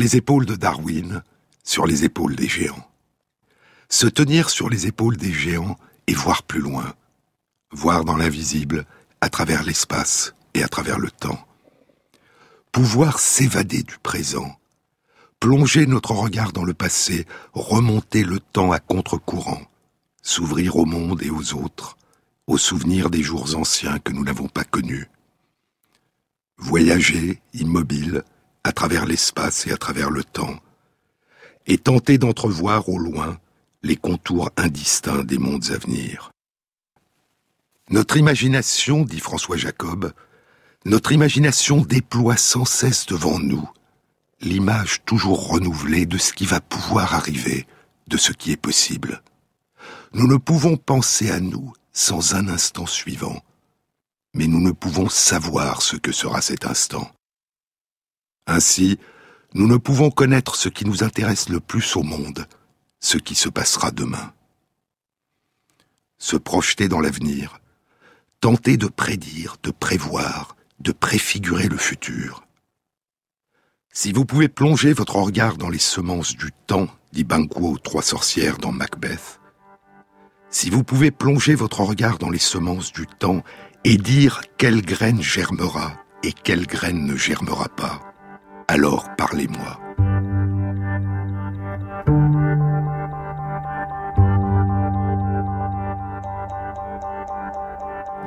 les épaules de Darwin, sur les épaules des géants. Se tenir sur les épaules des géants et voir plus loin. Voir dans l'invisible, à travers l'espace et à travers le temps. Pouvoir s'évader du présent. Plonger notre regard dans le passé, remonter le temps à contre-courant. S'ouvrir au monde et aux autres, aux souvenirs des jours anciens que nous n'avons pas connus voyager, immobile, à travers l'espace et à travers le temps, et tenter d'entrevoir au loin les contours indistincts des mondes à venir. Notre imagination, dit François Jacob, notre imagination déploie sans cesse devant nous l'image toujours renouvelée de ce qui va pouvoir arriver, de ce qui est possible. Nous ne pouvons penser à nous sans un instant suivant, mais nous ne pouvons savoir ce que sera cet instant. Ainsi, nous ne pouvons connaître ce qui nous intéresse le plus au monde, ce qui se passera demain. Se projeter dans l'avenir, tenter de prédire, de prévoir, de préfigurer le futur. Si vous pouvez plonger votre regard dans les semences du temps, dit Banquo aux trois sorcières dans Macbeth, si vous pouvez plonger votre regard dans les semences du temps et dire quelle graine germera et quelle graine ne germera pas, alors parlez-moi.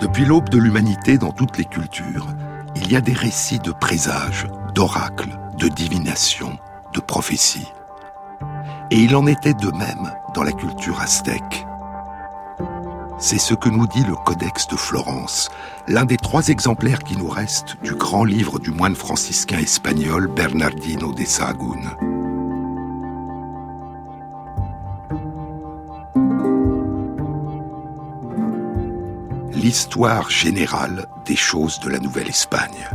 Depuis l'aube de l'humanité dans toutes les cultures, il y a des récits de présages, d'oracles, de divinations, de prophéties. Et il en était de même dans la culture aztèque. C'est ce que nous dit le Codex de Florence, l'un des trois exemplaires qui nous restent du grand livre du moine franciscain espagnol Bernardino de Sahagún. L'histoire générale des choses de la Nouvelle-Espagne.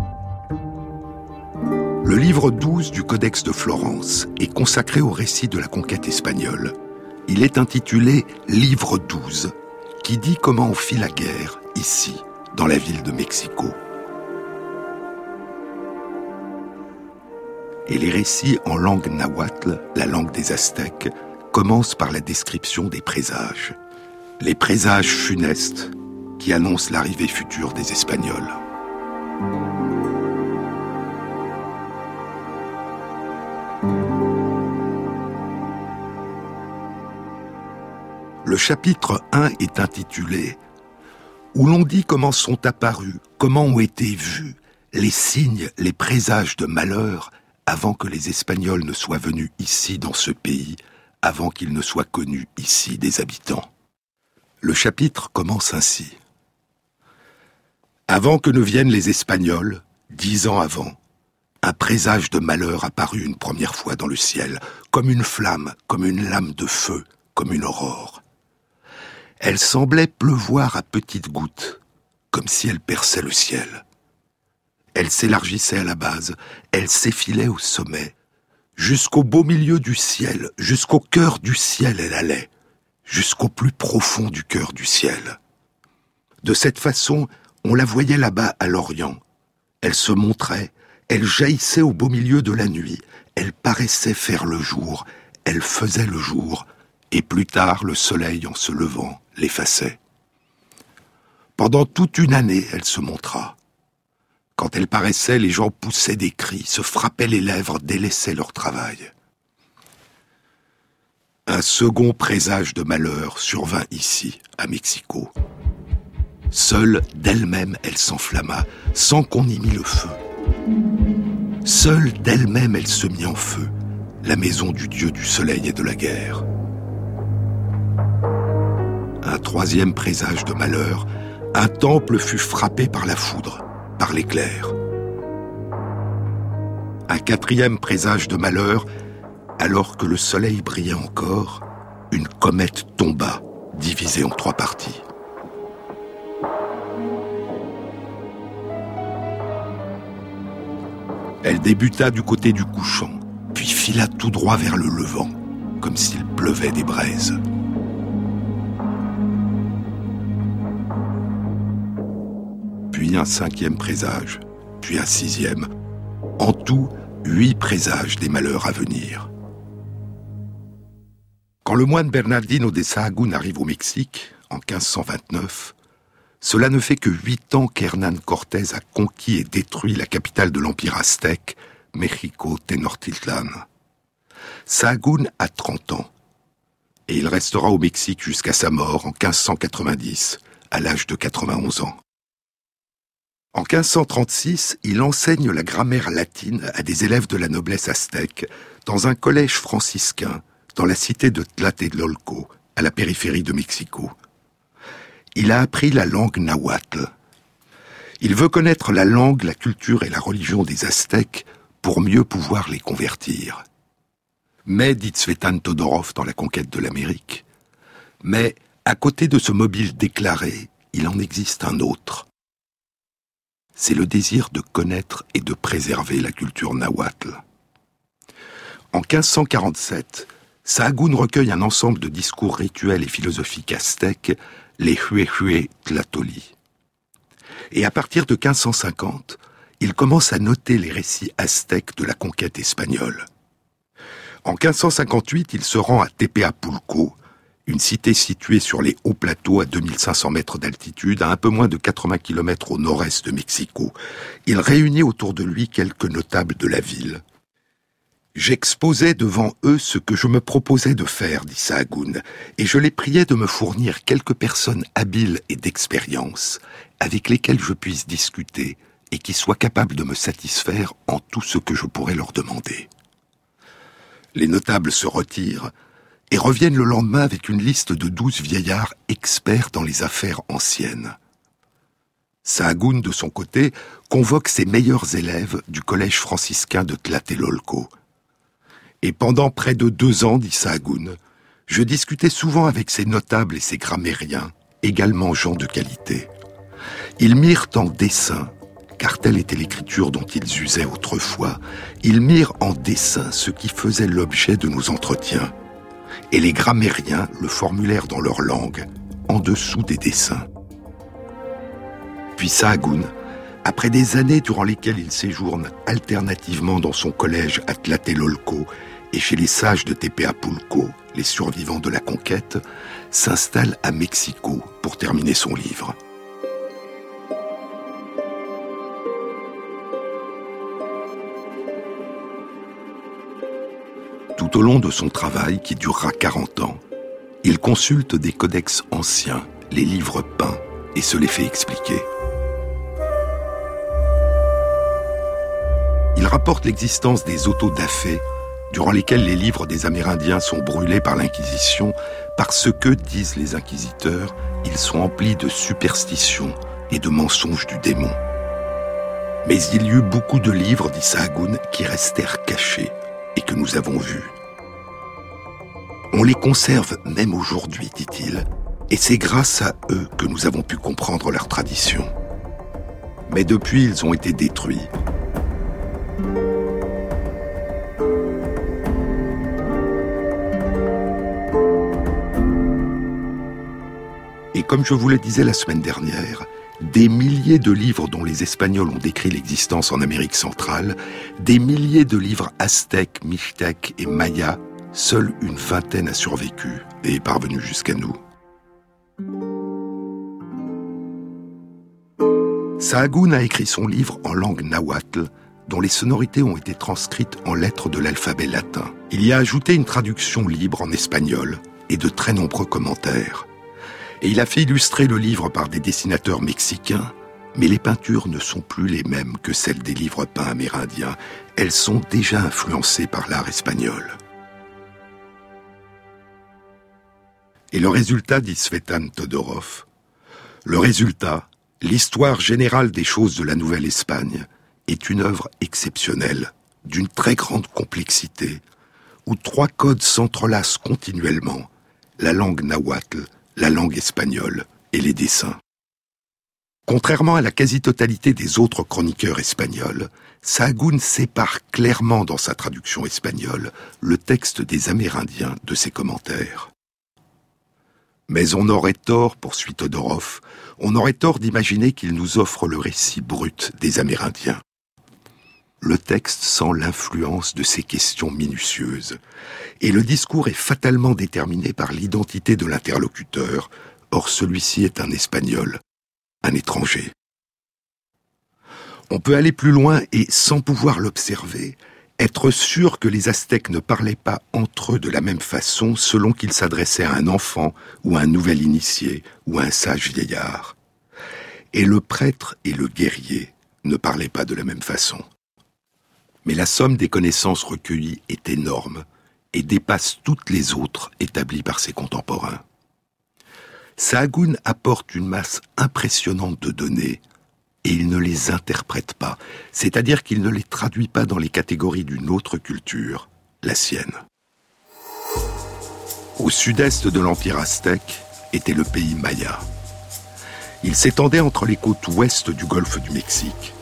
Le livre 12 du Codex de Florence est consacré au récit de la conquête espagnole. Il est intitulé Livre 12 qui dit comment on fit la guerre ici, dans la ville de Mexico. Et les récits en langue nahuatl, la langue des Aztèques, commencent par la description des présages. Les présages funestes qui annoncent l'arrivée future des Espagnols. Le chapitre 1 est intitulé Où l'on dit comment sont apparus, comment ont été vus les signes, les présages de malheur avant que les Espagnols ne soient venus ici dans ce pays, avant qu'ils ne soient connus ici des habitants. Le chapitre commence ainsi. Avant que ne viennent les Espagnols, dix ans avant, un présage de malheur apparut une première fois dans le ciel, comme une flamme, comme une lame de feu, comme une aurore. Elle semblait pleuvoir à petites gouttes, comme si elle perçait le ciel. Elle s'élargissait à la base, elle s'effilait au sommet. Jusqu'au beau milieu du ciel, jusqu'au cœur du ciel elle allait, jusqu'au plus profond du cœur du ciel. De cette façon, on la voyait là-bas à l'Orient. Elle se montrait, elle jaillissait au beau milieu de la nuit, elle paraissait faire le jour, elle faisait le jour, et plus tard le soleil en se levant l'effaçait. Pendant toute une année, elle se montra. Quand elle paraissait, les gens poussaient des cris, se frappaient les lèvres, délaissaient leur travail. Un second présage de malheur survint ici, à Mexico. Seule d'elle-même, elle s'enflamma, sans qu'on y mît le feu. Seule d'elle-même, elle se mit en feu, la maison du dieu du soleil et de la guerre un troisième présage de malheur, un temple fut frappé par la foudre, par l'éclair. Un quatrième présage de malheur, alors que le soleil brillait encore, une comète tomba, divisée en trois parties. Elle débuta du côté du couchant, puis fila tout droit vers le levant, comme s'il pleuvait des braises. Un cinquième présage, puis un sixième. En tout, huit présages des malheurs à venir. Quand le moine Bernardino de Sahagún arrive au Mexique, en 1529, cela ne fait que huit ans qu'Hernán Cortés a conquis et détruit la capitale de l'Empire aztèque, Mexico Tenochtitlan. Sahagún a 30 ans, et il restera au Mexique jusqu'à sa mort en 1590, à l'âge de 91 ans. En 1536, il enseigne la grammaire latine à des élèves de la noblesse aztèque dans un collège franciscain dans la cité de Tlatelolco, à la périphérie de Mexico. Il a appris la langue nahuatl. Il veut connaître la langue, la culture et la religion des Aztèques pour mieux pouvoir les convertir. Mais, dit Svetan Todorov dans La conquête de l'Amérique, mais à côté de ce mobile déclaré, il en existe un autre. C'est le désir de connaître et de préserver la culture nahuatl. En 1547, Sahagún recueille un ensemble de discours rituels et philosophiques aztèques, les Huehue Tlatoli. Et à partir de 1550, il commence à noter les récits aztèques de la conquête espagnole. En 1558, il se rend à Tepeapulco, une cité située sur les hauts plateaux à 2500 mètres d'altitude, à un peu moins de 80 km au nord-est de Mexico. Il réunit autour de lui quelques notables de la ville. J'exposais devant eux ce que je me proposais de faire, dit Sahagún, et je les priais de me fournir quelques personnes habiles et d'expérience, avec lesquelles je puisse discuter et qui soient capables de me satisfaire en tout ce que je pourrais leur demander. Les notables se retirent et reviennent le lendemain avec une liste de douze vieillards experts dans les affaires anciennes. Sahagún, de son côté, convoque ses meilleurs élèves du collège franciscain de Tlatelolco, et pendant près de deux ans, dit Sahagún, je discutais souvent avec ces notables et ces grammairiens, également gens de qualité. Ils mirent en dessin, car telle était l'écriture dont ils usaient autrefois, ils mirent en dessin ce qui faisait l'objet de nos entretiens. Et les grammairiens le formulèrent dans leur langue, en dessous des dessins. Puis Sahagún, après des années durant lesquelles il séjourne alternativement dans son collège à Tlatelolco et chez les sages de Tepeapulco, les survivants de la conquête, s'installe à Mexico pour terminer son livre. Tout au long de son travail, qui durera 40 ans, il consulte des codex anciens, les livres peints, et se les fait expliquer. Il rapporte l'existence des autodafés durant lesquels les livres des Amérindiens sont brûlés par l'Inquisition parce que, disent les inquisiteurs, ils sont emplis de superstitions et de mensonges du démon. Mais il y eut beaucoup de livres, dit Sahagún, qui restèrent cachés et que nous avons vus. On les conserve même aujourd'hui, dit-il, et c'est grâce à eux que nous avons pu comprendre leur tradition. Mais depuis, ils ont été détruits Et comme je vous le disais la semaine dernière, des milliers de livres dont les Espagnols ont décrit l'existence en Amérique centrale, des milliers de livres aztèques, mixtèques et mayas, seule une vingtaine a survécu et est parvenue jusqu'à nous. Sahagún a écrit son livre en langue nahuatl, dont les sonorités ont été transcrites en lettres de l'alphabet latin. Il y a ajouté une traduction libre en espagnol et de très nombreux commentaires et il a fait illustrer le livre par des dessinateurs mexicains, mais les peintures ne sont plus les mêmes que celles des livres peints amérindiens, elles sont déjà influencées par l'art espagnol. Et le résultat, dit Svetan Todorov, le résultat, l'histoire générale des choses de la Nouvelle-Espagne, est une œuvre exceptionnelle, d'une très grande complexité, où trois codes s'entrelacent continuellement, la langue nahuatl, la langue espagnole et les dessins. Contrairement à la quasi-totalité des autres chroniqueurs espagnols, Sahagún sépare clairement dans sa traduction espagnole le texte des Amérindiens de ses commentaires. Mais on aurait tort, poursuit Todorov, on aurait tort d'imaginer qu'il nous offre le récit brut des Amérindiens. le texte sent l'influence de ces questions minutieuses, et le discours est fatalement déterminé par l'identité de l'interlocuteur, or celui-ci est un espagnol, un étranger. On peut aller plus loin et, sans pouvoir l'observer, être sûr que les Aztèques ne parlaient pas entre eux de la même façon selon qu'ils s'adressaient à un enfant ou à un nouvel initié ou à un sage vieillard. Et le prêtre et le guerrier ne parlaient pas de la même façon. Mais la somme des connaissances recueillies est énorme et dépasse toutes les autres établies par ses contemporains. Sahagún apporte une masse impressionnante de données et il ne les interprète pas, c'est-à-dire qu'il ne les traduit pas dans les catégories d'une autre culture, la sienne. Au sud-est de l'Empire aztèque était le pays maya. Il s'étendait entre les côtes ouest du golfe du Mexique,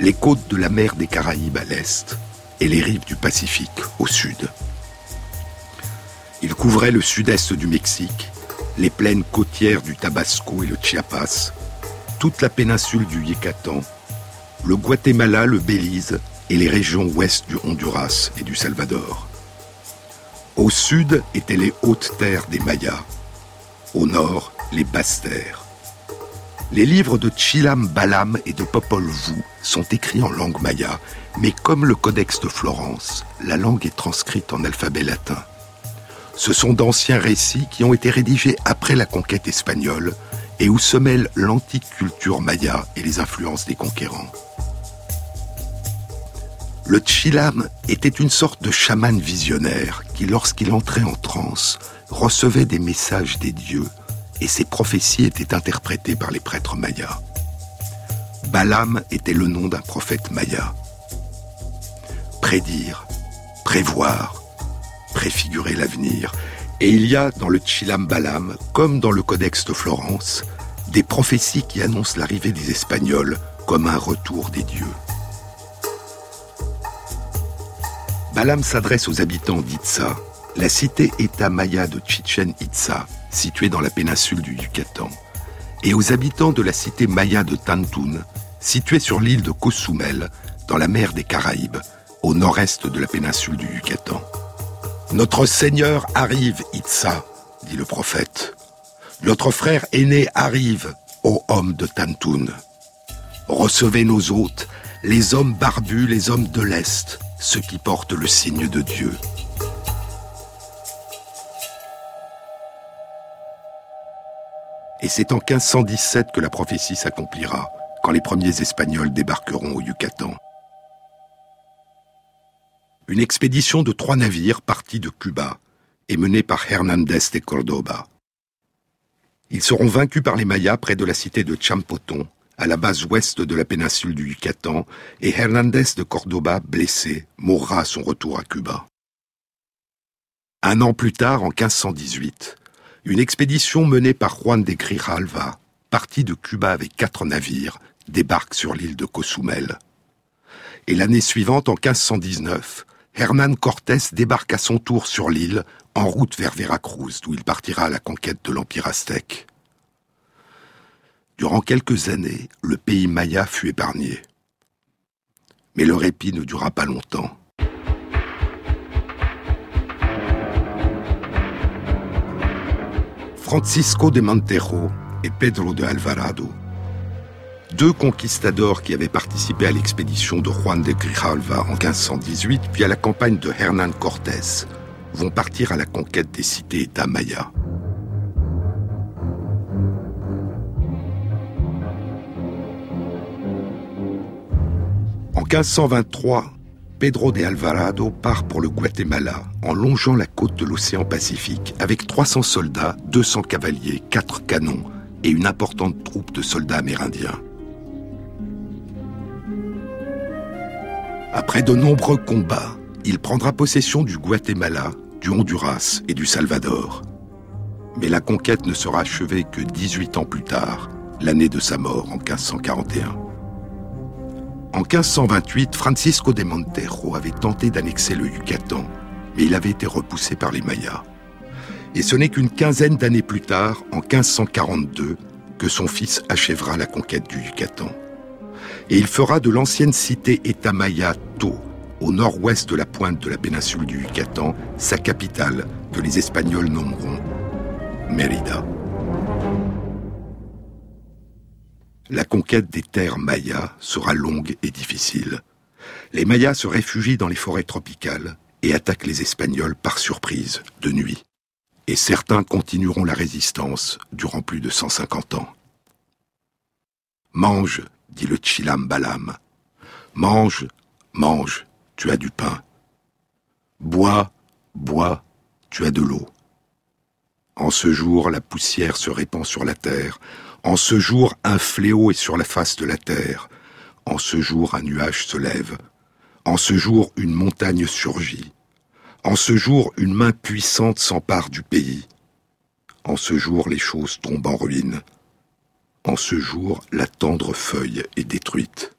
les côtes de la mer des Caraïbes à l'est et les rives du Pacifique au sud. Il couvrait le sud-est du Mexique, les plaines côtières du Tabasco et le Chiapas, toute la péninsule du Yucatan, le Guatemala, le Belize et les régions ouest du Honduras et du Salvador. Au sud étaient les hautes terres des Mayas, au nord les basses terres. Les livres de Chilam Balam et de Popol Vuh sont écrits en langue maya, mais comme le Codex de Florence, la langue est transcrite en alphabet latin. Ce sont d'anciens récits qui ont été rédigés après la conquête espagnole et où se mêlent l'antique culture maya et les influences des conquérants. Le Chilam était une sorte de chaman visionnaire qui, lorsqu'il entrait en transe, recevait des messages des dieux et ses prophéties étaient interprétées par les prêtres mayas. Balam était le nom d'un prophète maya. Prédire, prévoir, préfigurer l'avenir, et il y a dans le Chilam Balam, comme dans le Codex de Florence, des prophéties qui annoncent l'arrivée des Espagnols comme un retour des dieux. Balam s'adresse aux habitants d'Itza, la cité-État maya de Chichen Itza, située dans la péninsule du Yucatan, et aux habitants de la cité maya de Tantun, située sur l'île de Cozumel, dans la mer des Caraïbes, au nord-est de la péninsule du Yucatan. Notre Seigneur arrive, Itza, dit le prophète. Notre frère aîné arrive, ô homme de Tantun. Recevez nos hôtes, les hommes barbus, les hommes de l'Est, ceux qui portent le signe de Dieu. Et c'est en 1517 que la prophétie s'accomplira, quand les premiers Espagnols débarqueront au Yucatan une expédition de trois navires partis de Cuba et menée par Hernandez de Cordoba. Ils seront vaincus par les Mayas près de la cité de Champoton, à la base ouest de la péninsule du Yucatan, et Hernandez de Cordoba, blessé, mourra à son retour à Cuba. Un an plus tard, en 1518, une expédition menée par Juan de Grijalva, partie de Cuba avec quatre navires, débarque sur l'île de Cozumel. Et l'année suivante, en 1519, Hernán Cortés débarque à son tour sur l'île, en route vers Veracruz, d'où il partira à la conquête de l'Empire aztèque. Durant quelques années, le pays maya fut épargné. Mais le répit ne dura pas longtemps. Francisco de Montero et Pedro de Alvarado deux conquistadors qui avaient participé à l'expédition de Juan de Grijalva en 1518, puis à la campagne de Hernán Cortés, vont partir à la conquête des cités-États mayas. En 1523, Pedro de Alvarado part pour le Guatemala en longeant la côte de l'océan Pacifique avec 300 soldats, 200 cavaliers, 4 canons et une importante troupe de soldats amérindiens. Après de nombreux combats, il prendra possession du Guatemala, du Honduras et du Salvador. Mais la conquête ne sera achevée que 18 ans plus tard, l'année de sa mort en 1541. En 1528, Francisco de Montero avait tenté d'annexer le Yucatan, mais il avait été repoussé par les Mayas. Et ce n'est qu'une quinzaine d'années plus tard, en 1542, que son fils achèvera la conquête du Yucatan. Et il fera de l'ancienne cité-État maya To, au nord-ouest de la pointe de la péninsule du Yucatan, sa capitale, que les Espagnols nommeront Mérida. La conquête des terres mayas sera longue et difficile. Les Mayas se réfugient dans les forêts tropicales et attaquent les Espagnols par surprise, de nuit. Et certains continueront la résistance durant plus de 150 ans. Mange, dit le Chilam Balam. Mange, mange, tu as du pain. Bois, bois, tu as de l'eau. En ce jour, la poussière se répand sur la terre. En ce jour, un fléau est sur la face de la terre. En ce jour, un nuage se lève. En ce jour, une montagne surgit. En ce jour, une main puissante s'empare du pays. En ce jour, les choses tombent en ruine. En ce jour, la tendre feuille est détruite.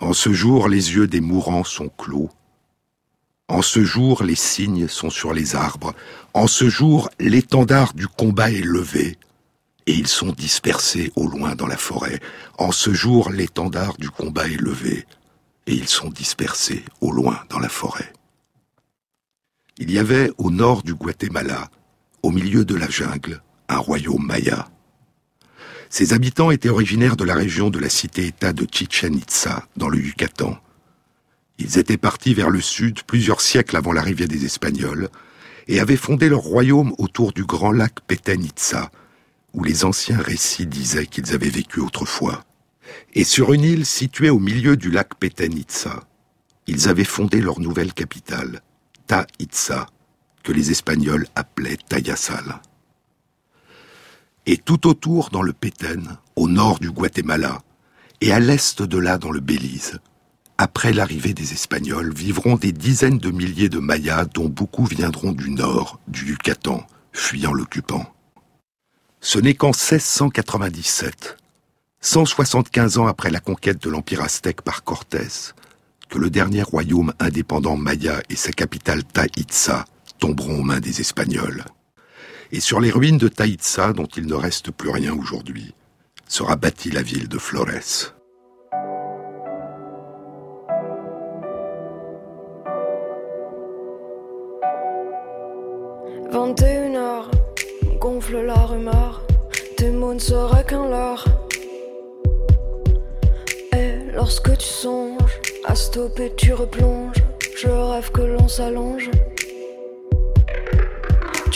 En ce jour, les yeux des mourants sont clos. En ce jour, les cygnes sont sur les arbres. En ce jour, l'étendard du combat est levé. Et ils sont dispersés au loin dans la forêt. En ce jour, l'étendard du combat est levé. Et ils sont dispersés au loin dans la forêt. Il y avait au nord du Guatemala, au milieu de la jungle, un royaume maya. Ses habitants étaient originaires de la région de la cité-État de Chichen Itza, dans le Yucatan. Ils étaient partis vers le sud plusieurs siècles avant l'arrivée des Espagnols et avaient fondé leur royaume autour du grand lac Peten Itza, où les anciens récits disaient qu'ils avaient vécu autrefois. Et sur une île située au milieu du lac Peten Itza, ils avaient fondé leur nouvelle capitale, Ta Itza, que les Espagnols appelaient Tayasal. Et tout autour dans le Péten, au nord du Guatemala, et à l'est de là dans le Belize, après l'arrivée des Espagnols, vivront des dizaines de milliers de Mayas dont beaucoup viendront du nord, du Yucatan, fuyant l'occupant. Ce n'est qu'en 1697, 175 ans après la conquête de l'Empire aztèque par Cortés, que le dernier royaume indépendant maya et sa capitale Taïtza tomberont aux mains des Espagnols et sur les ruines de Taïtza, dont il ne reste plus rien aujourd'hui, sera bâtie la ville de Flores. « 21 heures, gonfle la rumeur, tes mots ne seraient qu'un leurre. Et lorsque tu songes à stopper, tu replonges, je rêve que l'on s'allonge.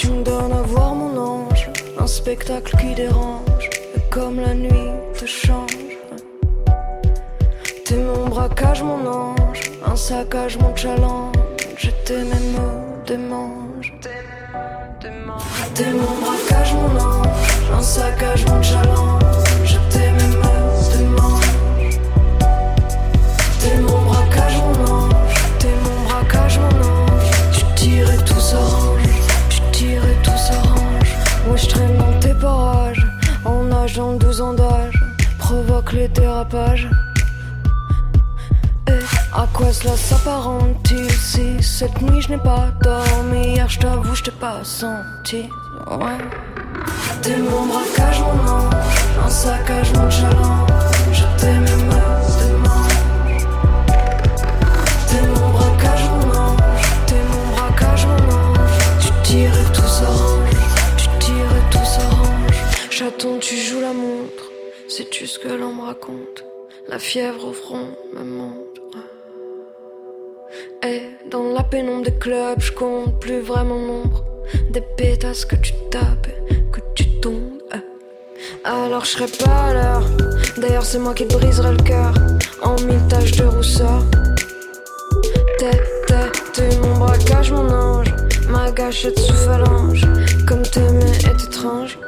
Tu me donnes à voir mon ange, un spectacle qui dérange, comme la nuit te change. T'es mon braquage, mon ange, un saccage, mon challenge. T'es mes mots, des manges. T'es mon braquage, mon ange, un saccage, mon challenge. Cette nuit je n'ai pas dormi Hier je t'avoue je t'ai pas senti, ouais. T'es mon braquage, mon ange, un saccage, mon challenge. Je t'aime, mes T'es mon braquage, mon ange, t'es mon braquage, mon ange. Tu tires et tout s'arrange, tu tires et tout s'arrange. Chaton, tu joues la montre, sais-tu ce que l'on me raconte? La fièvre au front me monte. Et dans la pénombre des clubs, je compte plus vraiment nombre des pétasses que tu tapes, que tu tombes. Alors je serai pas à l'heure. D'ailleurs, c'est moi qui te briserai le cœur en mille taches de rousseur. T'es, t'es, t'es mon braquage, mon ange. Ma gâchette sous phalange, comme t'aimer est étrange.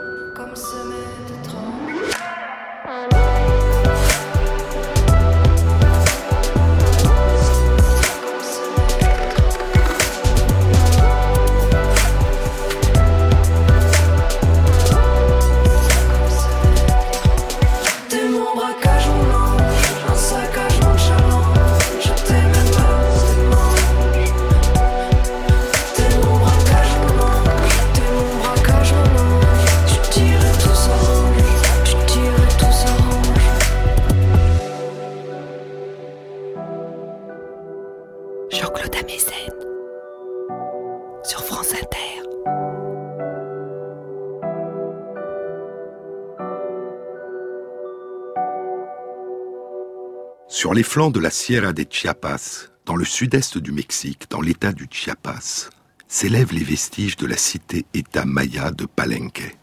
Sur les flancs de la Sierra de Chiapas, dans le sud-est du Mexique, dans l'état du Chiapas, s'élèvent les vestiges de la cité-État maya de Palenque.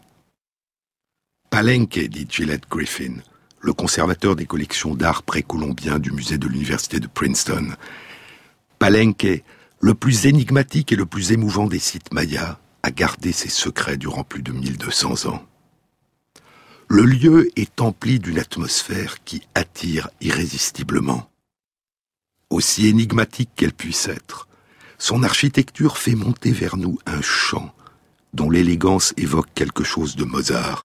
Palenque, dit Gillette Griffin, le conservateur des collections d'art précolombien du musée de l'université de Princeton. Palenque, le plus énigmatique et le plus émouvant des sites mayas, a gardé ses secrets durant plus de 1200 ans. Le lieu est empli d'une atmosphère qui attire irrésistiblement. Aussi énigmatique qu'elle puisse être, son architecture fait monter vers nous un chant dont l'élégance évoque quelque chose de Mozart.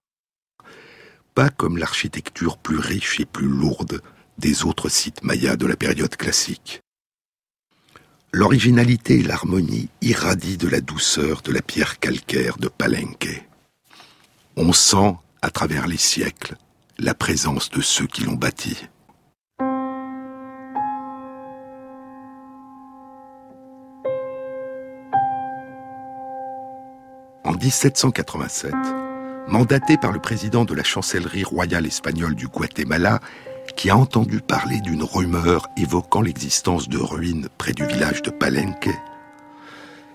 Pas comme l'architecture plus riche et plus lourde des autres sites mayas de la période classique. L'originalité et l'harmonie irradient de la douceur de la pierre calcaire de Palenque. On sent à travers les siècles, la présence de ceux qui l'ont bâti. En 1787, mandaté par le président de la chancellerie royale espagnole du Guatemala, qui a entendu parler d'une rumeur évoquant l'existence de ruines près du village de Palenque,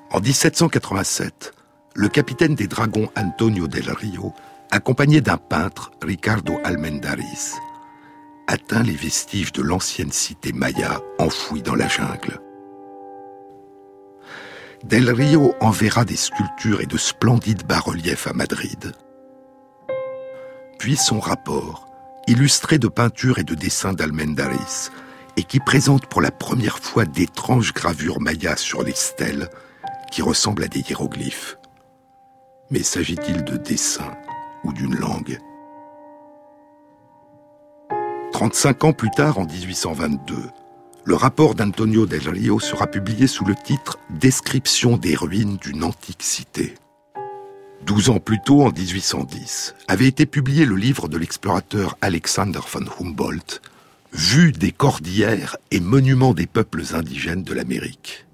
en 1787, le capitaine des dragons Antonio del Rio accompagné d'un peintre, Ricardo Almendaris, atteint les vestiges de l'ancienne cité maya enfouie dans la jungle. Del Rio enverra des sculptures et de splendides bas-reliefs à Madrid. Puis son rapport, illustré de peintures et de dessins d'Almendaris, et qui présente pour la première fois d'étranges gravures mayas sur les stèles qui ressemblent à des hiéroglyphes. Mais s'agit-il de dessins ou d'une langue. 35 ans plus tard, en 1822, le rapport d'Antonio del Rio sera publié sous le titre Description des ruines d'une antique cité. Douze ans plus tôt, en 1810, avait été publié le livre de l'explorateur Alexander von Humboldt, Vue des cordillères et monuments des peuples indigènes de l'Amérique.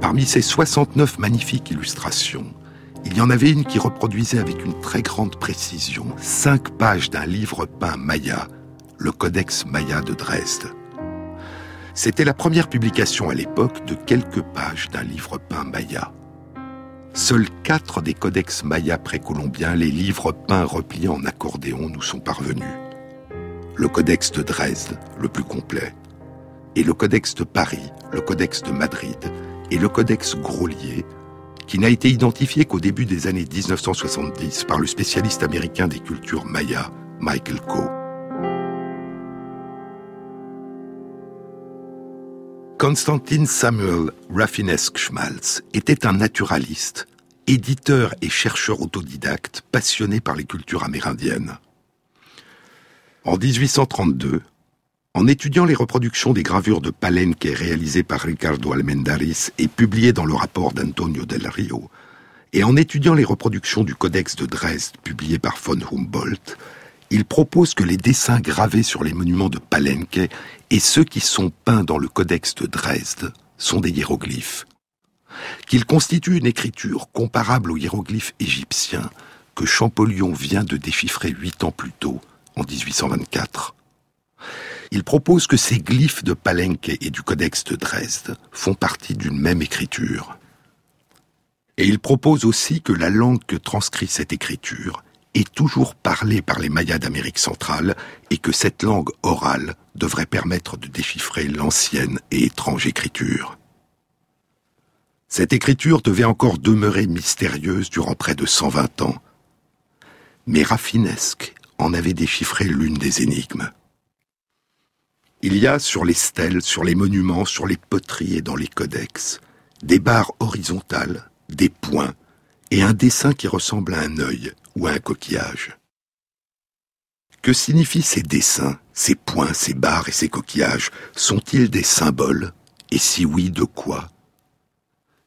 Parmi ces 69 magnifiques illustrations, il y en avait une qui reproduisait avec une très grande précision cinq pages d'un livre peint maya, le Codex Maya de Dresde. C'était la première publication à l'époque de quelques pages d'un livre peint maya. Seuls quatre des codex maya précolombiens, les livres peints repliés en accordéon, nous sont parvenus. Le codex de Dresde, le plus complet, et le codex de Paris, le codex de Madrid, et le codex Grolier, qui n'a été identifié qu'au début des années 1970 par le spécialiste américain des cultures maya, Michael Coe. Konstantin Samuel Rafinesk-Schmalz était un naturaliste, éditeur et chercheur autodidacte passionné par les cultures amérindiennes. En 1832, en étudiant les reproductions des gravures de Palenque réalisées par Ricardo Almendaris et publiées dans le rapport d'Antonio del Rio, et en étudiant les reproductions du Codex de Dresde publié par von Humboldt, il propose que les dessins gravés sur les monuments de Palenque et ceux qui sont peints dans le Codex de Dresde sont des hiéroglyphes. Qu'ils constituent une écriture comparable aux hiéroglyphes égyptiens que Champollion vient de déchiffrer huit ans plus tôt, en 1824. Il propose que ces glyphes de Palenque et du Codex de Dresde font partie d'une même écriture. Et il propose aussi que la langue que transcrit cette écriture est toujours parlée par les Mayas d'Amérique centrale et que cette langue orale devrait permettre de déchiffrer l'ancienne et étrange écriture. Cette écriture devait encore demeurer mystérieuse durant près de 120 ans. Mais Raffinesque en avait déchiffré l'une des énigmes. Il y a sur les stèles, sur les monuments, sur les poteries et dans les codex, des barres horizontales, des points, et un dessin qui ressemble à un œil ou à un coquillage. Que signifient ces dessins, ces points, ces barres et ces coquillages? Sont-ils des symboles? Et si oui, de quoi?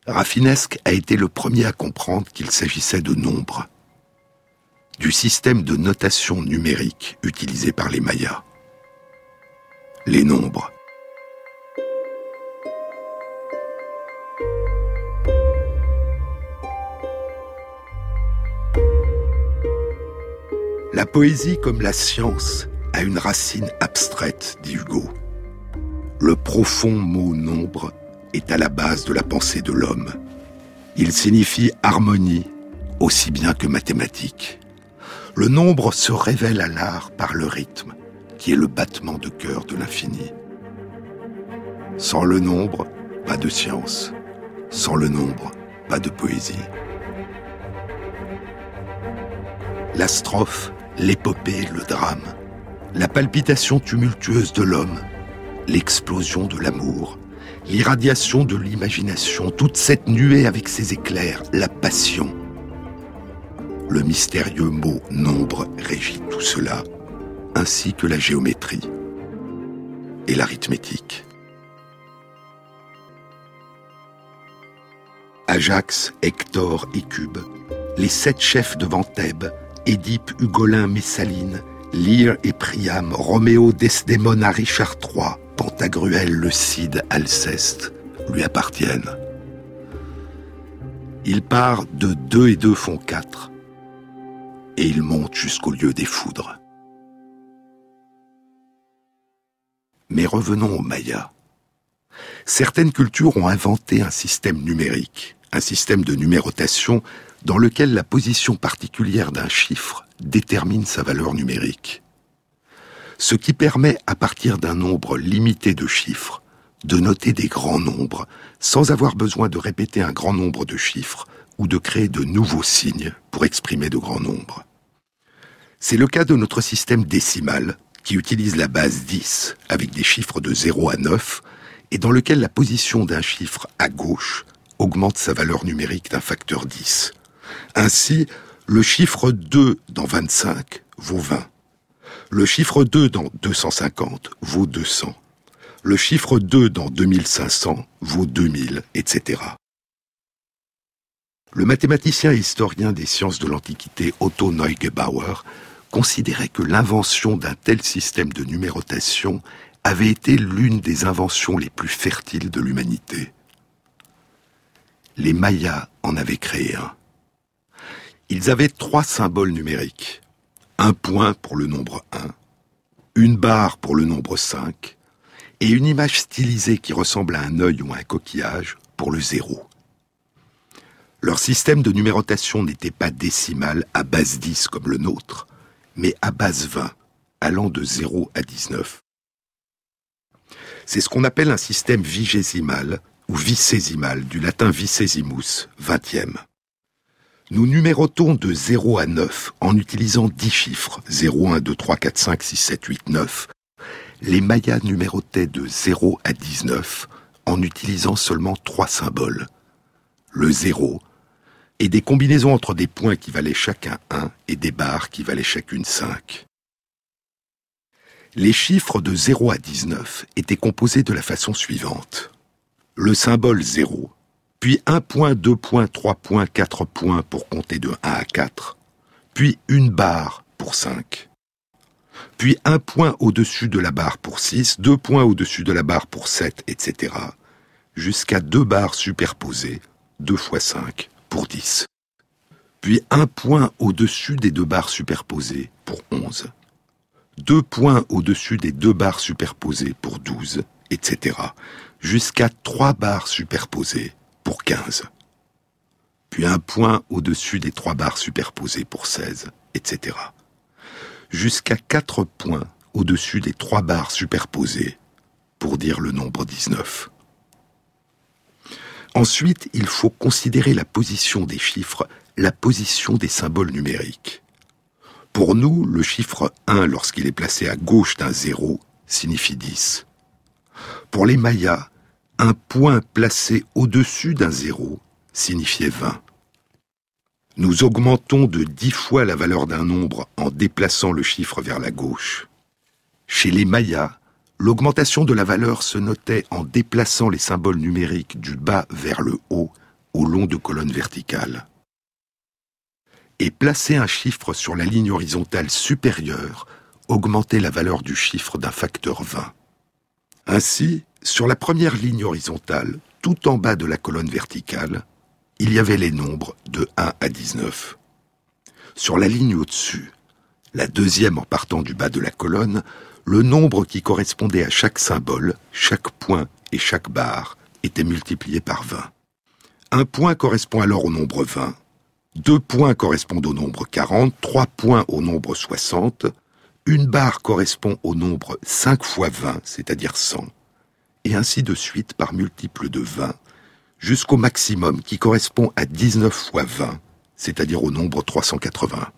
Raffinesque a été le premier à comprendre qu'il s'agissait de nombres, du système de notation numérique utilisé par les Mayas les nombres. La poésie comme la science a une racine abstraite, dit Hugo. Le profond mot nombre est à la base de la pensée de l'homme. Il signifie harmonie aussi bien que mathématique. Le nombre se révèle à l'art par le rythme, qui est le battement de cœur de l'infini. Sans le nombre, pas de science. Sans le nombre, pas de poésie. La strophe, l'épopée, le drame, la palpitation tumultueuse de l'homme, l'explosion de l'amour, l'irradiation de l'imagination, toute cette nuée avec ses éclairs, la passion. Le mystérieux mot nombre régit tout cela, ainsi que la géométrie et l'arithmétique. Ajax, Hector et les sept chefs de Thèbes, Édipe, Hugolin, Messaline, Lyre et Priam, Roméo, Desdémone à Richard III, Pantagruel, le Cid, Alceste, lui appartiennent. Il part de deux et deux font quatre, et il monte jusqu'au lieu des foudres. Mais revenons aux Mayas. Certaines cultures ont inventé un système numérique, un système de numérotation dans lequel la position particulière d'un chiffre détermine sa valeur numérique. Ce qui permet, à partir d'un nombre limité de chiffres, de noter des grands nombres sans avoir besoin de répéter un grand nombre de chiffres ou de créer de nouveaux signes pour exprimer de grands nombres. C'est le cas de notre système décimal qui utilise la base 10 avec des chiffres de 0 à 9 et dans lequel la position d'un chiffre à gauche augmente sa valeur numérique d'un facteur 10. Ainsi, le chiffre 2 dans 25 vaut 20. Le chiffre 2 dans 250 vaut 200. Le chiffre 2 dans 2500 vaut 2000, etc. Le mathématicien et historien des sciences de l'Antiquité Otto Neugebauer considérait que l'invention d'un tel système de numérotation avait été l'une des inventions les plus fertiles de l'humanité. Les Mayas en avaient créé un. Ils avaient trois symboles numériques. Un point pour le nombre 1, une barre pour le nombre 5, et une image stylisée qui ressemble à un œil ou un coquillage pour le 0. Leur système de numérotation n'était pas décimal à base 10 comme le nôtre, mais à base 20, allant de 0 à 19. C'est ce qu'on appelle un système vigésimal ou vicésimal, du latin vicesimus, vingtième. Nous numérotons de 0 à 9 en utilisant 10 chiffres, 0, 1, 2, 3, 4, 5, 6, 7, 8, 9. Les Mayas numérotaient de 0 à 19 en utilisant seulement trois symboles. Le 0 et des combinaisons entre des points qui valaient chacun 1 et des barres qui valaient chacune 5. Les chiffres de 0 à 19 étaient composés de la façon suivante. Le symbole 0 puis un point, deux points, trois points, quatre points pour compter de 1 à 4, puis une barre pour 5, puis un point au-dessus de la barre pour 6, deux points au-dessus de la barre pour 7, etc., jusqu'à deux barres superposées, 2 fois 5, pour 10. Puis un point au-dessus des deux barres superposées pour 11, deux points au-dessus des deux barres superposées pour 12, etc., jusqu'à trois barres superposées pour 15. Puis un point au-dessus des trois barres superposées pour 16, etc. Jusqu'à quatre points au-dessus des trois barres superposées pour dire le nombre 19. Ensuite, il faut considérer la position des chiffres, la position des symboles numériques. Pour nous, le chiffre 1, lorsqu'il est placé à gauche d'un 0, signifie 10. Pour les Mayas, un point placé au-dessus d'un zéro signifiait 20. Nous augmentons de 10 fois la valeur d'un nombre en déplaçant le chiffre vers la gauche. Chez les Mayas, l'augmentation de la valeur se notait en déplaçant les symboles numériques du bas vers le haut au long de colonnes verticales. Et placer un chiffre sur la ligne horizontale supérieure augmentait la valeur du chiffre d'un facteur 20. Ainsi, sur la première ligne horizontale, tout en bas de la colonne verticale, il y avait les nombres de 1 à 19. Sur la ligne au-dessus, la deuxième en partant du bas de la colonne, le nombre qui correspondait à chaque symbole, chaque point et chaque barre était multiplié par 20. Un point correspond alors au nombre 20, deux points correspondent au nombre 40, trois points au nombre 60, une barre correspond au nombre 5 fois 20, c'est-à-dire 100, et ainsi de suite par multiple de 20, jusqu'au maximum qui correspond à 19 fois 20, c'est-à-dire au nombre 380.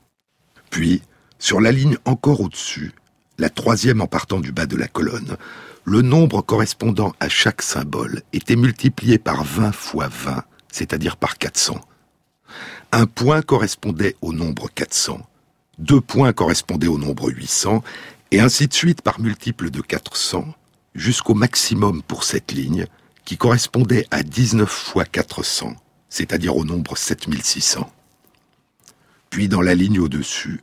Puis, sur la ligne encore au-dessus, la troisième en partant du bas de la colonne, le nombre correspondant à chaque symbole était multiplié par 20 fois 20, c'est-à-dire par 400. Un point correspondait au nombre 400, deux points correspondaient au nombre 800, et ainsi de suite par multiple de 400, jusqu'au maximum pour cette ligne, qui correspondait à 19 fois 400, c'est-à-dire au nombre 7600. Puis dans la ligne au-dessus,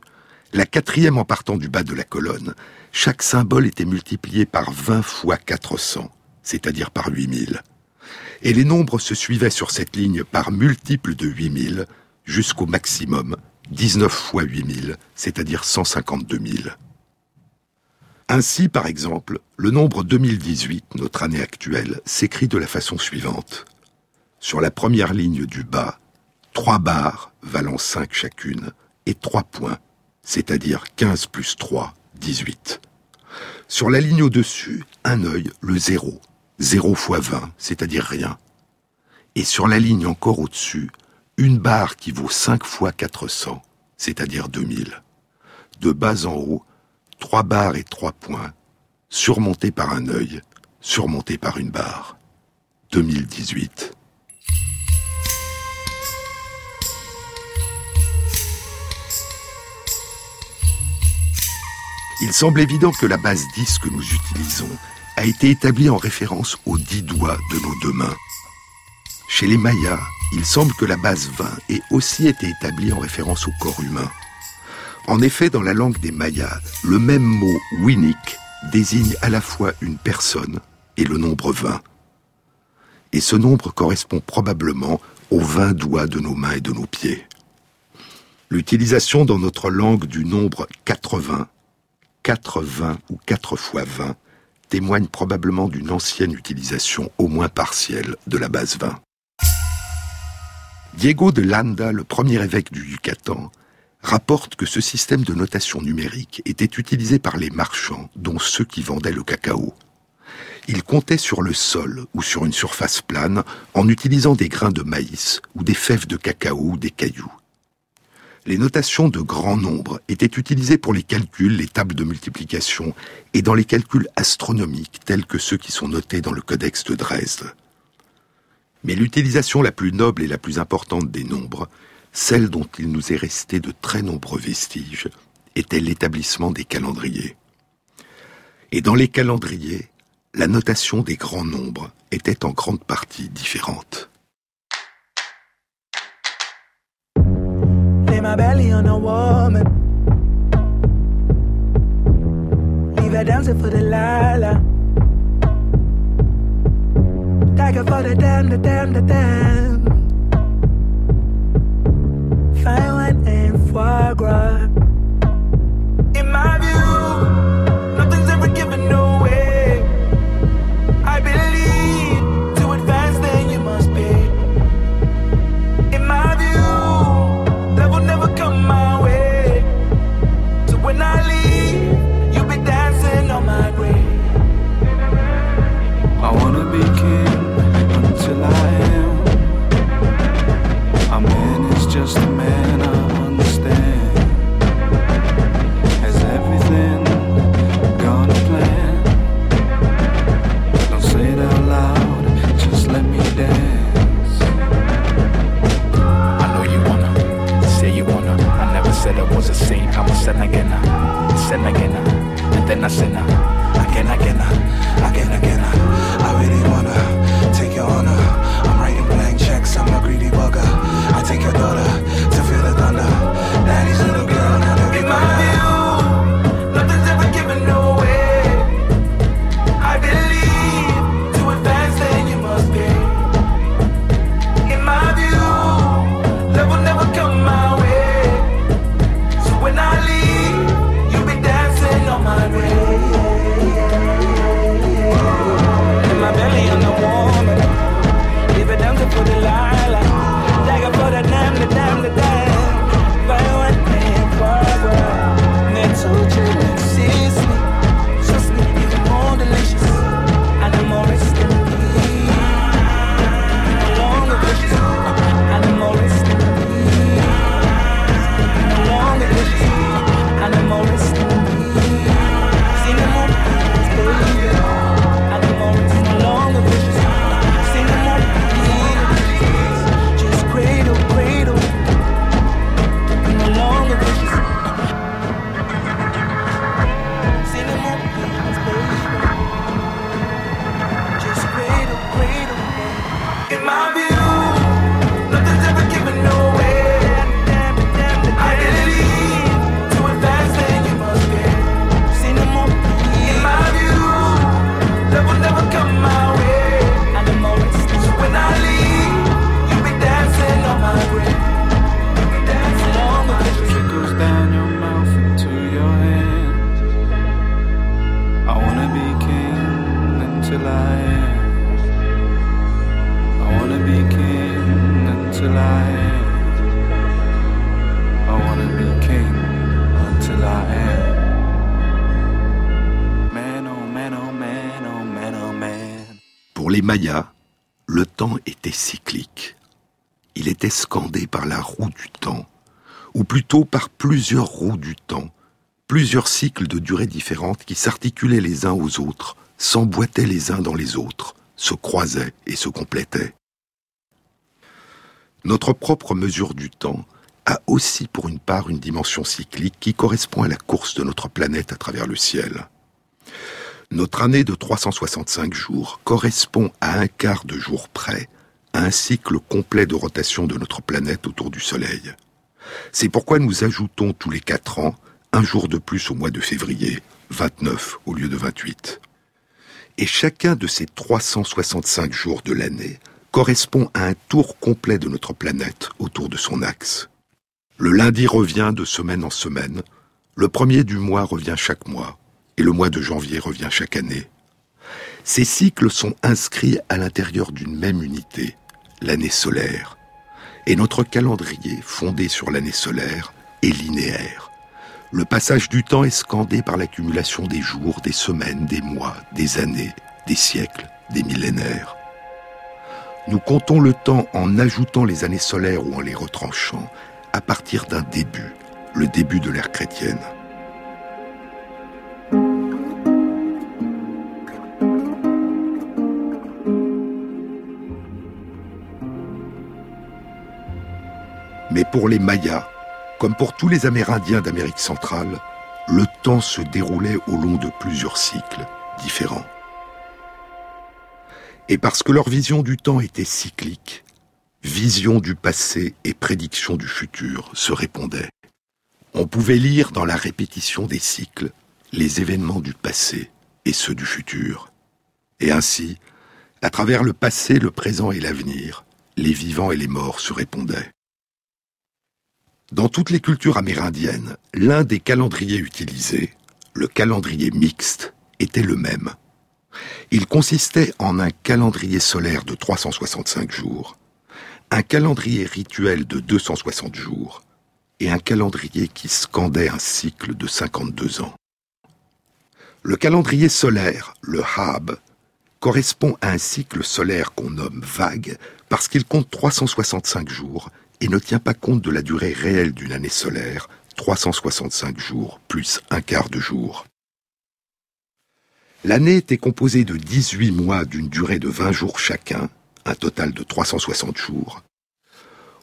la quatrième en partant du bas de la colonne, chaque symbole était multiplié par 20 fois 400, c'est-à-dire par 8000. Et les nombres se suivaient sur cette ligne par multiples de 8000 jusqu'au maximum, 19 fois 8000, c'est-à-dire 152 000. Ainsi, par exemple, le nombre 2018, notre année actuelle, s'écrit de la façon suivante. Sur la première ligne du bas, trois barres valant 5 chacune, et trois points, c'est-à-dire 15 plus 3, 18. Sur la ligne au-dessus, un œil, le 0, 0 fois 20, c'est-à-dire rien. Et sur la ligne encore au-dessus, une barre qui vaut 5 fois 400, c'est-à-dire 2000. De bas en haut, trois barres et trois points, surmontés par un œil, surmontés par une barre. 2018. Il semble évident que la base 10 que nous utilisons a été établie en référence aux dix doigts de nos deux mains. Chez les Mayas, il semble que la base 20 ait aussi été établie en référence au corps humain. En effet, dans la langue des Mayas, le même mot winik désigne à la fois une personne et le nombre 20. Et ce nombre correspond probablement aux 20 doigts de nos mains et de nos pieds. L'utilisation dans notre langue du nombre 80, 80 ou 4 fois 20 témoigne probablement d'une ancienne utilisation au moins partielle de la base 20. Diego de Landa, le premier évêque du Yucatan, rapporte que ce système de notation numérique était utilisé par les marchands, dont ceux qui vendaient le cacao. Ils comptaient sur le sol ou sur une surface plane en utilisant des grains de maïs ou des fèves de cacao ou des cailloux. Les notations de grand nombre étaient utilisées pour les calculs, les tables de multiplication et dans les calculs astronomiques tels que ceux qui sont notés dans le codex de Dresde. Mais l'utilisation la plus noble et la plus importante des nombres, celle dont il nous est resté de très nombreux vestiges, était l'établissement des calendriers. Et dans les calendriers, la notation des grands nombres était en grande partie différente. my belly on a woman. Leave her dancing for the lala. Dagger for the damn, the damn, the damn. Fine wine and foie gras. Saint, I'm a sin again, sin again, and then I sin again, again, again, again. I really wanna take your honor. I'm writing blank checks, I'm a greedy bugger. I take your daughter les Mayas, le temps était cyclique. Il était scandé par la roue du temps, ou plutôt par plusieurs roues du temps, plusieurs cycles de durée différentes qui s'articulaient les uns aux autres, s'emboîtaient les uns dans les autres, se croisaient et se complétaient. Notre propre mesure du temps a aussi pour une part une dimension cyclique qui correspond à la course de notre planète à travers le ciel. Notre année de 365 jours correspond à un quart de jour près à un cycle complet de rotation de notre planète autour du Soleil. C'est pourquoi nous ajoutons tous les quatre ans un jour de plus au mois de février, 29 au lieu de 28. Et chacun de ces 365 jours de l'année correspond à un tour complet de notre planète autour de son axe. Le lundi revient de semaine en semaine, le premier du mois revient chaque mois, et le mois de janvier revient chaque année. Ces cycles sont inscrits à l'intérieur d'une même unité, l'année solaire. Et notre calendrier, fondé sur l'année solaire, est linéaire. Le passage du temps est scandé par l'accumulation des jours, des semaines, des mois, des années, des siècles, des millénaires. Nous comptons le temps en ajoutant les années solaires ou en les retranchant à partir d'un début, le début de l'ère chrétienne. Mais pour les Mayas, comme pour tous les Amérindiens d'Amérique centrale, le temps se déroulait au long de plusieurs cycles différents. Et parce que leur vision du temps était cyclique, vision du passé et prédiction du futur se répondaient. On pouvait lire dans la répétition des cycles les événements du passé et ceux du futur. Et ainsi, à travers le passé, le présent et l'avenir, les vivants et les morts se répondaient. Dans toutes les cultures amérindiennes, l'un des calendriers utilisés, le calendrier mixte, était le même. Il consistait en un calendrier solaire de 365 jours, un calendrier rituel de 260 jours et un calendrier qui scandait un cycle de 52 ans. Le calendrier solaire, le Hab, correspond à un cycle solaire qu'on nomme vague parce qu'il compte 365 jours et ne tient pas compte de la durée réelle d'une année solaire, 365 jours plus un quart de jour. L'année était composée de 18 mois d'une durée de 20 jours chacun, un total de 360 jours,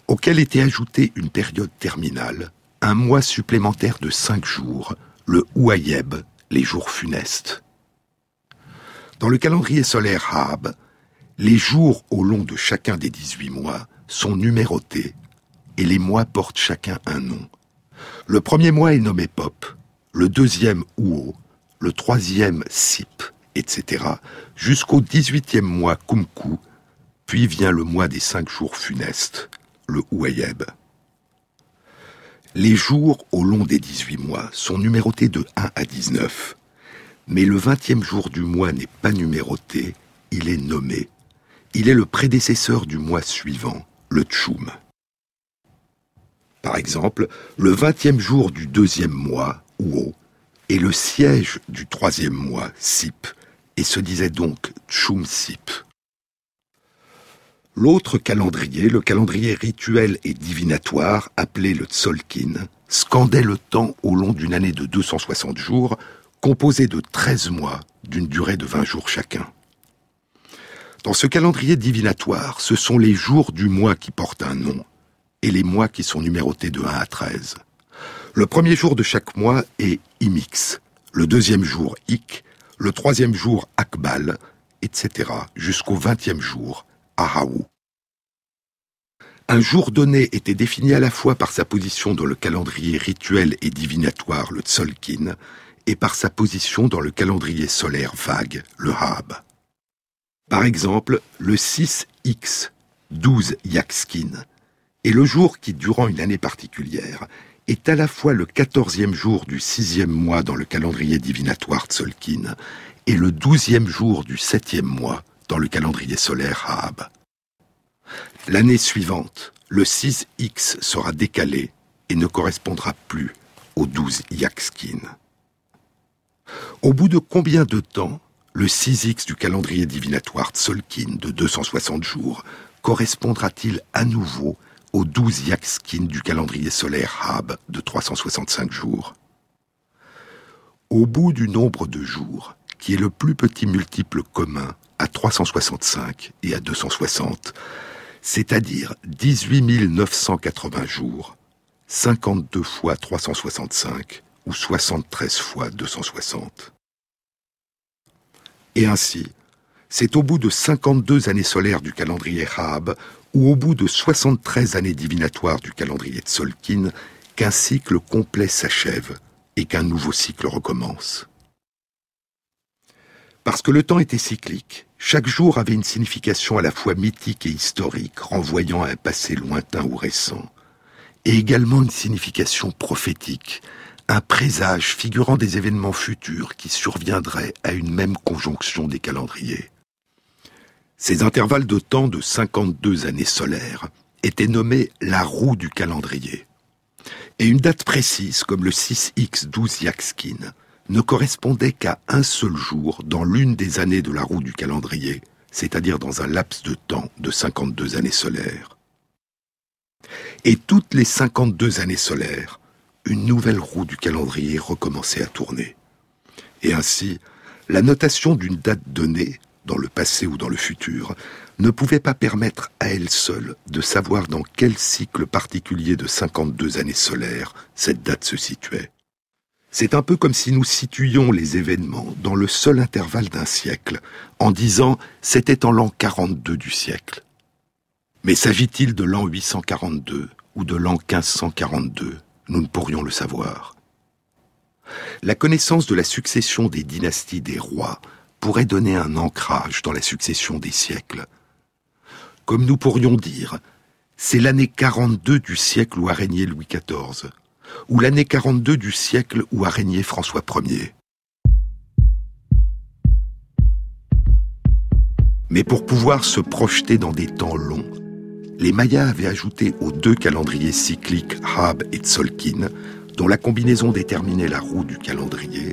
auquel était ajoutée une période terminale, un mois supplémentaire de 5 jours, le Ouayeb, les jours funestes. Dans le calendrier solaire Hab, les jours au long de chacun des 18 mois sont numérotés et les mois portent chacun un nom. Le premier mois est nommé Pop, le deuxième Ouo, le troisième Sip, etc., jusqu'au dix-huitième mois Kumku, puis vient le mois des cinq jours funestes, le Ouayeb. Les jours au long des dix-huit mois sont numérotés de 1 à 19, mais le vingtième jour du mois n'est pas numéroté, il est nommé. Il est le prédécesseur du mois suivant, le Tchoum. Par exemple, le vingtième jour du deuxième mois, Ouo, est le siège du troisième mois, Sip, et se disait donc Tchum Sip. L'autre calendrier, le calendrier rituel et divinatoire, appelé le Tzolkin, scandait le temps au long d'une année de 260 jours, composée de 13 mois d'une durée de 20 jours chacun. Dans ce calendrier divinatoire, ce sont les jours du mois qui portent un nom, et les mois qui sont numérotés de 1 à 13. Le premier jour de chaque mois est Imix, le deuxième jour Ik, le troisième jour Akbal, etc., jusqu'au vingtième jour, Ahaou. Un jour donné était défini à la fois par sa position dans le calendrier rituel et divinatoire, le Tzolkin, et par sa position dans le calendrier solaire vague, le Hab. Par exemple, le 6X, 12 Yakskin, et le jour qui, durant une année particulière, est à la fois le quatorzième jour du sixième mois dans le calendrier divinatoire Tzolkin et le douzième jour du septième mois dans le calendrier solaire Haab. L'année suivante, le 6X sera décalé et ne correspondra plus au 12 Yakskin. Au bout de combien de temps le 6X du calendrier divinatoire Tzolkin de 260 jours correspondra-t-il à nouveau au 12 Yaxkin du calendrier solaire Hab de 365 jours Au bout du nombre de jours, qui est le plus petit multiple commun à 365 et à 260, c'est-à-dire 18 980 jours, 52 fois 365 ou 73 fois 260. Et ainsi, c'est au bout de 52 années solaires du calendrier Raab ou au bout de 73 années divinatoires du calendrier Tzolkin qu'un cycle complet s'achève et qu'un nouveau cycle recommence. Parce que le temps était cyclique, chaque jour avait une signification à la fois mythique et historique, renvoyant à un passé lointain ou récent, et également une signification prophétique, un présage figurant des événements futurs qui surviendraient à une même conjonction des calendriers. Ces intervalles de temps de 52 années solaires étaient nommés la roue du calendrier. Et une date précise, comme le 6X 12 Yaxkin, ne correspondait qu'à un seul jour dans l'une des années de la roue du calendrier, c'est-à-dire dans un laps de temps de 52 années solaires. Et toutes les 52 années solaires, une nouvelle roue du calendrier recommençait à tourner. Et ainsi, la notation d'une date donnée, dans le passé ou dans le futur, ne pouvait pas permettre à elle seule de savoir dans quel cycle particulier de 52 années solaires cette date se situait. C'est un peu comme si nous situions les événements dans le seul intervalle d'un siècle, en disant c'était en l'an 42 du siècle. Mais s'agit-il de l'an 842 ou de l'an 1542 nous ne pourrions le savoir. La connaissance de la succession des dynasties des rois pourrait donner un ancrage dans la succession des siècles. Comme nous pourrions dire, c'est l'année 42 du siècle où a régné Louis XIV, ou l'année 42 du siècle où a régné François Ier. Mais pour pouvoir se projeter dans des temps longs, les Mayas avaient ajouté aux deux calendriers cycliques Hab et Tzolkin, dont la combinaison déterminait la roue du calendrier,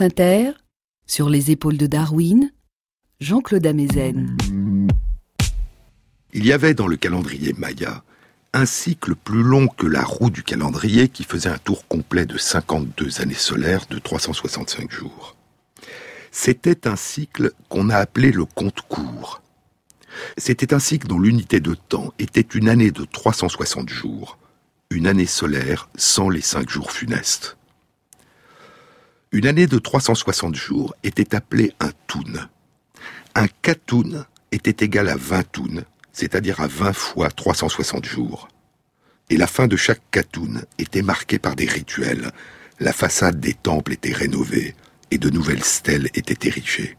Inter, sur les épaules de Darwin, Jean-Claude Amezen. Il y avait dans le calendrier Maya un cycle plus long que la roue du calendrier qui faisait un tour complet de 52 années solaires de 365 jours. C'était un cycle qu'on a appelé le compte court. C'était un cycle dont l'unité de temps était une année de 360 jours, une année solaire sans les cinq jours funestes. Une année de 360 jours était appelée un toun. Un katoun était égal à 20 tounes, c'est-à-dire à 20 fois 360 jours. et la fin de chaque katoun était marquée par des rituels. La façade des temples était rénovée et de nouvelles stèles étaient érigées.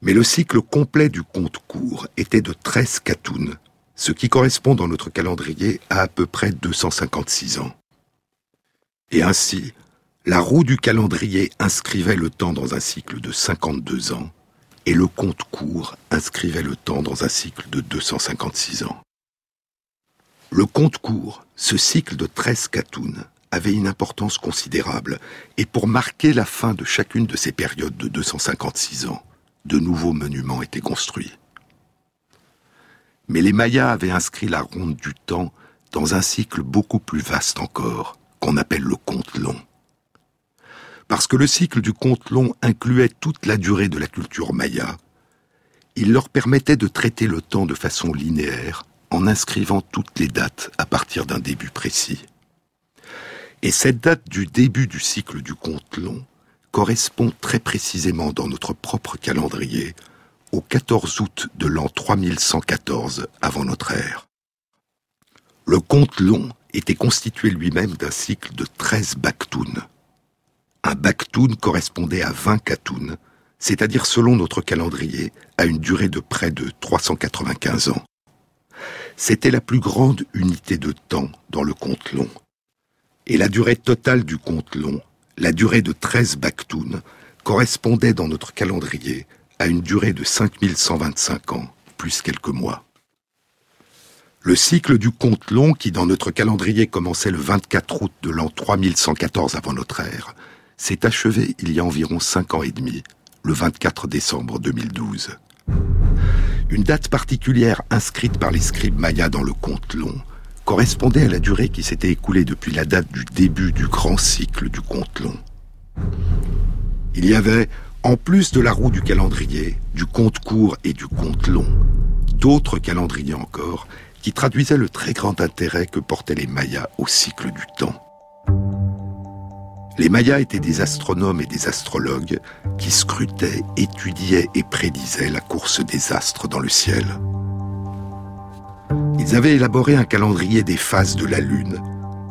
Mais le cycle complet du conte court était de 13 katouns, ce qui correspond dans notre calendrier à à peu près 256 ans. Et ainsi, la roue du calendrier inscrivait le temps dans un cycle de 52 ans, et le compte court inscrivait le temps dans un cycle de 256 ans. Le compte court, ce cycle de 13 katouns, avait une importance considérable, et pour marquer la fin de chacune de ces périodes de 256 ans, de nouveaux monuments étaient construits. Mais les Mayas avaient inscrit la ronde du temps dans un cycle beaucoup plus vaste encore, qu'on appelle le compte long. Parce que le cycle du compte long incluait toute la durée de la culture maya, il leur permettait de traiter le temps de façon linéaire en inscrivant toutes les dates à partir d'un début précis. Et cette date du début du cycle du compte long correspond très précisément dans notre propre calendrier au 14 août de l'an 3114 avant notre ère. Le compte long était constitué lui-même d'un cycle de 13 baktoun. Un baktoun correspondait à 20 katouns, c'est-à-dire selon notre calendrier, à une durée de près de 395 ans. C'était la plus grande unité de temps dans le compte long et la durée totale du compte long, la durée de 13 Baktoun, correspondait dans notre calendrier à une durée de 5125 ans, plus quelques mois. Le cycle du compte long, qui dans notre calendrier commençait le 24 août de l'an 3114 avant notre ère, s'est achevé il y a environ cinq ans et demi, le 24 décembre 2012. Une date particulière inscrite par les scribes mayas dans le compte long correspondait à la durée qui s'était écoulée depuis la date du début du grand cycle du compte long. Il y avait, en plus de la roue du calendrier, du compte court et du compte long, d'autres calendriers encore qui traduisaient le très grand intérêt que portaient les Mayas au cycle du temps. Les Mayas étaient des astronomes et des astrologues qui scrutaient, étudiaient et prédisaient la course des astres dans le ciel. Ils avaient élaboré un calendrier des phases de la Lune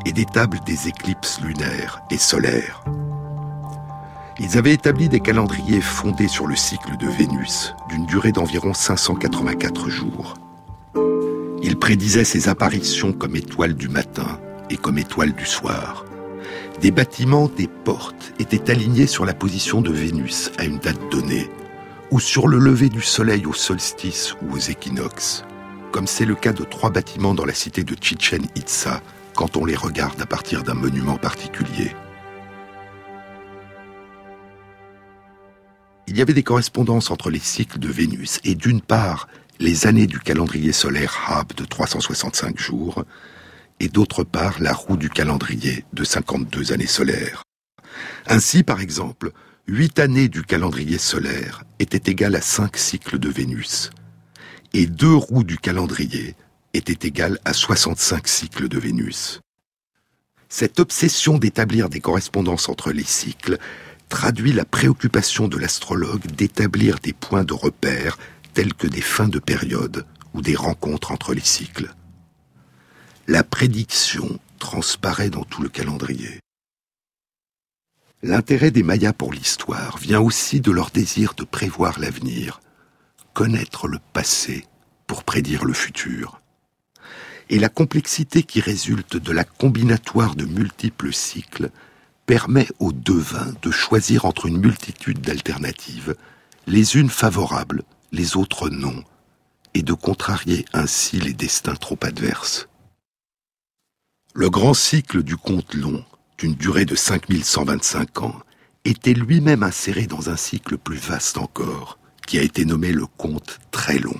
et des tables des éclipses lunaires et solaires. Ils avaient établi des calendriers fondés sur le cycle de Vénus, d'une durée d'environ 584 jours. Ils prédisaient ses apparitions comme étoiles du matin et comme étoiles du soir. Des bâtiments, des portes étaient alignés sur la position de Vénus à une date donnée, ou sur le lever du soleil au solstice ou aux équinoxes comme c'est le cas de trois bâtiments dans la cité de Chichen Itza quand on les regarde à partir d'un monument particulier. Il y avait des correspondances entre les cycles de Vénus et d'une part les années du calendrier solaire Hab de 365 jours et d'autre part la roue du calendrier de 52 années solaires. Ainsi, par exemple, huit années du calendrier solaire étaient égales à cinq cycles de Vénus, et deux roues du calendrier étaient égales à 65 cycles de Vénus. Cette obsession d'établir des correspondances entre les cycles traduit la préoccupation de l'astrologue d'établir des points de repère tels que des fins de période ou des rencontres entre les cycles. La prédiction transparaît dans tout le calendrier. L'intérêt des Mayas pour l'histoire vient aussi de leur désir de prévoir l'avenir, connaître le passé pour prédire le futur. Et la complexité qui résulte de la combinatoire de multiples cycles permet aux devins de choisir entre une multitude d'alternatives, les unes favorables, les autres non, et de contrarier ainsi les destins trop adverses. Le grand cycle du conte long, d'une durée de 5125 ans, était lui-même inséré dans un cycle plus vaste encore, qui a été nommé le conte très long.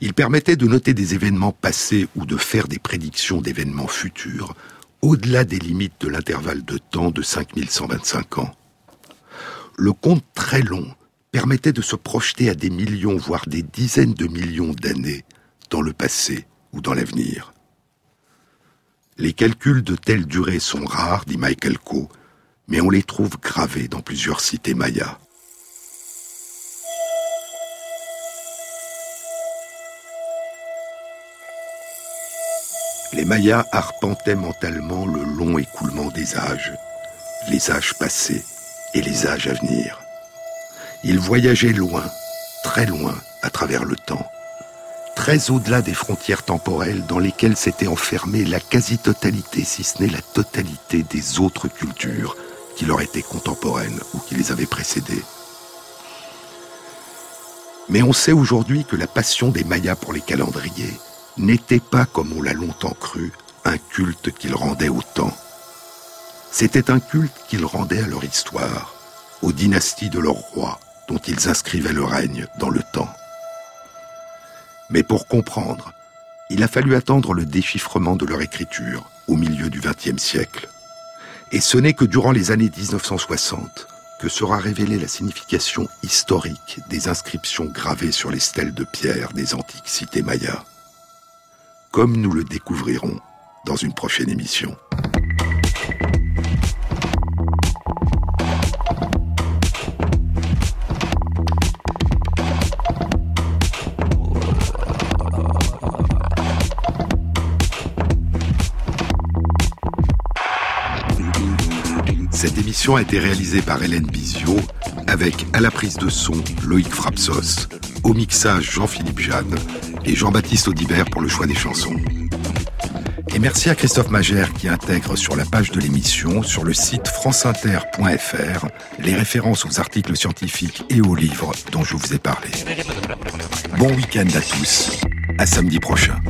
Il permettait de noter des événements passés ou de faire des prédictions d'événements futurs au-delà des limites de l'intervalle de temps de 5125 ans. Le conte très long permettait de se projeter à des millions, voire des dizaines de millions d'années dans le passé ou dans l'avenir. Les calculs de telle durée sont rares, dit Michael Coe, mais on les trouve gravés dans plusieurs cités mayas. les Mayas arpentaient mentalement le long écoulement des âges, les âges passés et les âges à venir. Ils voyageaient loin, très loin, à travers le temps, très au-delà des frontières temporelles dans lesquelles s'était enfermée la quasi-totalité, si ce n'est la totalité des autres cultures qui leur étaient contemporaines ou qui les avaient précédées. Mais on sait aujourd'hui que la passion des Mayas pour les calendriers n'était pas, comme on l'a longtemps cru, un culte qu'ils rendaient au temps. C'était un culte qu'ils rendaient à leur histoire, aux dynasties de leurs rois, dont ils inscrivaient le règne dans le temps. Mais pour comprendre, il a fallu attendre le déchiffrement de leur écriture au milieu du XXe siècle. Et ce n'est que durant les années 1960 que sera révélée la signification historique des inscriptions gravées sur les stèles de pierre des antiques cités mayas. Comme nous le découvrirons dans une prochaine émission. Émission a été réalisée par Hélène Bizio, avec à la prise de son Loïc Frapsos, au mixage Jean-Philippe Jeanne et Jean-Baptiste Audibert pour le choix des chansons. Et merci à Christophe Magère qui intègre sur la page de l'émission, sur le site franceinter.fr, les références aux articles scientifiques et aux livres dont je vous ai parlé. Bon week-end à tous, à samedi prochain.